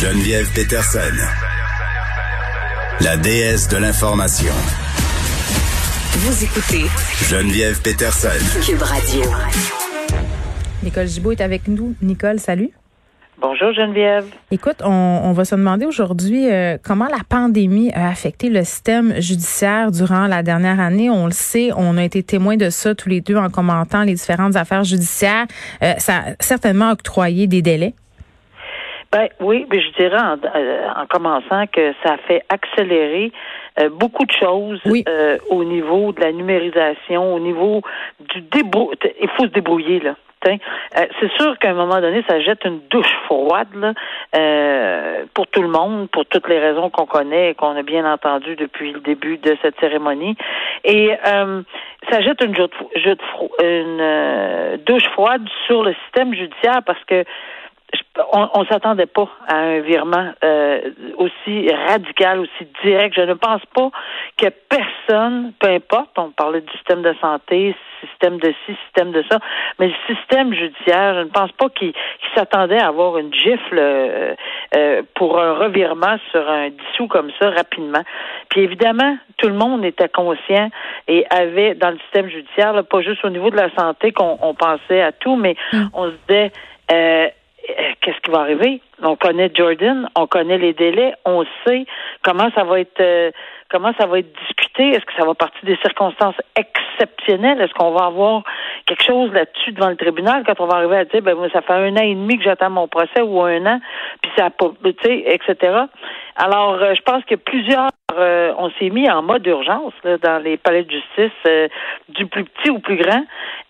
Geneviève Peterson, la déesse de l'information. Vous écoutez Geneviève Peterson. Cube Radio. Nicole Gibault est avec nous. Nicole, salut. Bonjour Geneviève. Écoute, on, on va se demander aujourd'hui euh, comment la pandémie a affecté le système judiciaire durant la dernière année. On le sait, on a été témoins de ça tous les deux en commentant les différentes affaires judiciaires. Euh, ça a certainement octroyé des délais. Ben oui, mais je dirais en, euh, en commençant que ça a fait accélérer euh, beaucoup de choses Oui. euh, au niveau de la numérisation, au niveau du débrou. Il faut se débrouiller là. Euh, c'est sûr qu'à un moment donné, ça jette une douche froide là, euh, pour tout le monde, pour toutes les raisons qu'on connaît et qu'on a bien entendu depuis le début de cette cérémonie. Et euh, ça jette une, une douche froide sur le système judiciaire parce que on, on s'attendait pas à un virement euh, aussi radical, aussi direct. Je ne pense pas que personne, peu importe, on parlait du système de santé, système de ci, système de ça, mais le système judiciaire, je ne pense pas qu'il qu'il s'attendait à avoir une gifle euh, euh, pour un revirement sur un dissous comme ça rapidement. Puis évidemment, tout le monde était conscient et avait dans le système judiciaire, là, pas juste au niveau de la santé qu'on on pensait à tout, mais on se disait euh, qu'est-ce qui va arriver? On connaît Jordan, on connaît les délais, on sait comment ça va être euh, comment ça va être discuté. Est-ce que ça va partir des circonstances exceptionnelles? Est-ce qu'on va avoir quelque chose là-dessus devant le tribunal quand on va arriver à dire ben moi, ça fait un an et demi que j'attends mon procès ou un an, puis ça a pas tu sais, etc. Alors, euh, je pense que plusieurs euh, on s'est mis en mode urgence là, dans les palais de justice, euh, du plus petit au plus grand,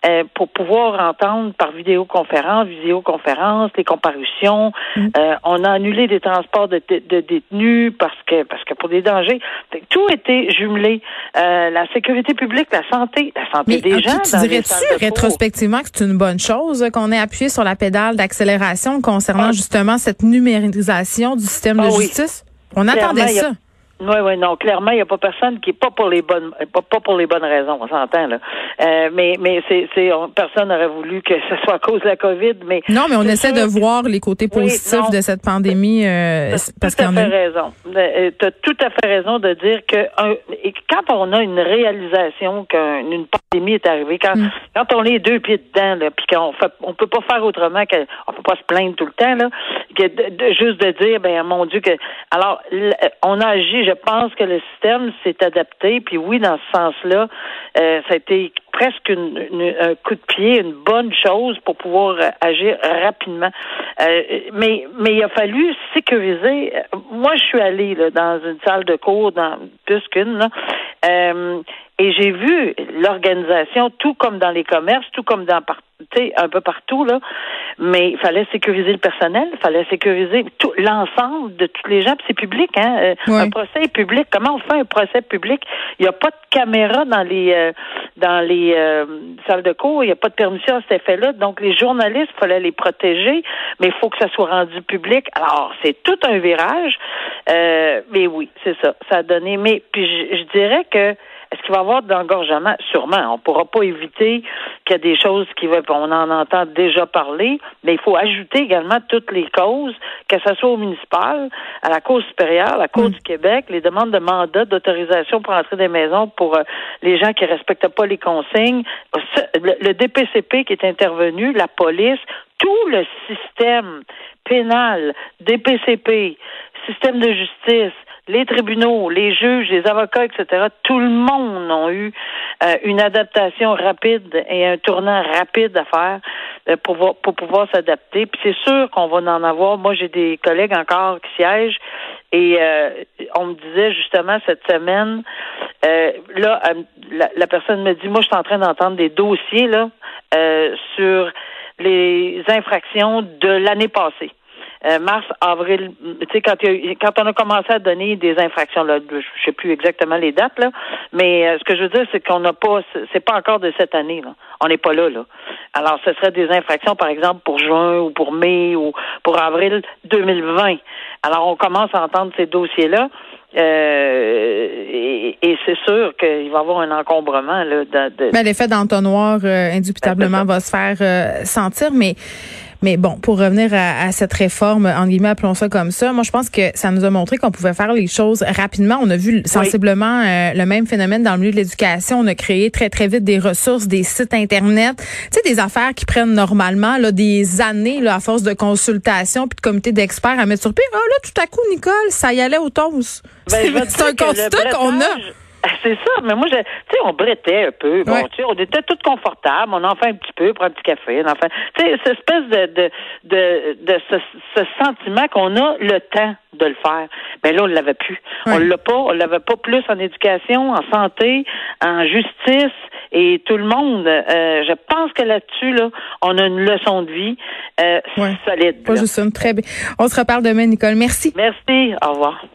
euh, pour pouvoir entendre par vidéoconférence, visioconférence, les comparutions. Euh, on a annulé des transports de, détenus parce que parce que pour des dangers. Tout était jumelé. La sécurité publique, la santé, la santé Mais des euh, gens. tu dirais-tu rétrospectivement que c'est une bonne chose qu'on ait appuyé sur la pédale d'accélération concernant Ah. justement cette numérisation du système Ah de oui. justice? On attendait Clairement, ça. Oui, oui, non, clairement, il n'y a pas personne qui est pas pour les bonnes pas, pas pour les bonnes raisons, on s'entend là. Euh, mais mais c'est c'est on- personne n'aurait voulu que ce soit à cause de la COVID, mais Non, mais on essaie sûr de voir les côtés positifs de cette pandémie euh, T'as parce tout qu'il y à en fait a raison. Tu as tout à fait raison de dire que un- et quand on a une réalisation qu'une pandémie est arrivée, quand, Mm. quand on est deux pieds dedans, là, puis qu'on fait, on peut pas faire autrement qu'on peut pas se plaindre tout le temps, là, que de- de- juste de dire, ben mon Dieu que, alors l- on a agi. Je pense que le système s'est adapté, puis oui, dans ce sens-là, euh, ça a été presque une- une- un coup de pied, une bonne chose pour pouvoir euh, agir rapidement. Euh, mais mais il a fallu sécuriser. Euh, Moi, je suis allée là, dans une salle de cours, dans plus qu'une, euh, et j'ai vu l'organisation, tout comme dans les commerces, tout comme dans par- tu sais, un peu partout là. Mais il fallait sécuriser le personnel, il fallait sécuriser tout l'ensemble de tous les gens. Puis c'est public, hein. euh. Un procès est public. Comment on fait un procès public? Il n'y a pas de caméra dans les euh, dans les euh, salles de cours. Il n'y a pas de permission à cet effet-là. Donc les journalistes, il fallait les protéger, mais il faut que ça soit rendu public. Alors c'est tout un virage. Euh, mais oui, c'est ça. Ça a donné. Mais puis je, je dirais que est-ce qu'il va y avoir d'engorgement? Sûrement. On ne pourra pas éviter qu'il y a des choses qui vont. On en entend déjà parler, mais il faut ajouter également toutes les causes, que ce soit au municipal, à la Cour supérieure, à la Cour du Québec, les demandes de mandat d'autorisation pour entrer des maisons pour euh, les gens qui ne respectent pas les consignes, le DPCP qui est intervenu, la police, tout le système pénal, DPCP, système de justice, les tribunaux, les juges, les avocats, etc., tout le monde a eu euh, une adaptation rapide et un tournant rapide à faire euh, pour, pouvoir- s'adapter. Puis c'est sûr qu'on va en avoir. Moi, j'ai des collègues encore qui siègent et euh, on me disait justement cette semaine, là, la, personne me dit, moi, je suis en train d'entendre des dossiers là sur les infractions de l'année passée. Euh, mars, avril, tu sais, quand, il y a eu- quand on a commencé à donner des infractions, là, je sais plus exactement les dates, là, mais euh, ce que je veux dire, c'est qu'on n'a pas, c'est pas encore de cette année, là. On n'est pas là, là. Alors, ce serait des infractions, par exemple, pour juin ou pour mai ou pour avril 2020. Alors, on commence à entendre ces dossiers-là. Euh, et, et c'est sûr qu'il va y avoir un encombrement là, de, de- Ben, l'effet d'entonnoir euh, indubitablement Ben, va se faire euh, sentir, mais Mais bon, pour revenir à, à, cette réforme, en guillemets, appelons ça comme ça, moi, je pense que ça nous a montré qu'on pouvait faire les choses rapidement. On a vu sensiblement euh, le même phénomène dans le milieu de l'éducation. On a créé très, très vite des ressources, des sites Internet, tu sais, des affaires qui prennent normalement là, des années là, à force de consultation puis de comités d'experts à mettre sur pied. Ah là, tout à coup, Nicole, ça y allait au toast. Ben, c'est un constat qu'on a. C'est ça, mais moi, je, tu sais, on brettait un peu. Bon, tu sais, on était toutes confortables. On en fait un petit peu, prend un petit café. On tu sais, cette espèce de, de, de, de ce, sentiment qu'on a le temps de le faire. Mais là, on l'avait plus. On l'a pas. On l'avait pas plus en éducation, en santé, en justice et tout le monde. Euh, je pense que là-dessus, là, on a une leçon de vie euh, solide. Pas juste une très bien. On se reparle demain, Nicole. Merci. Merci. Au revoir.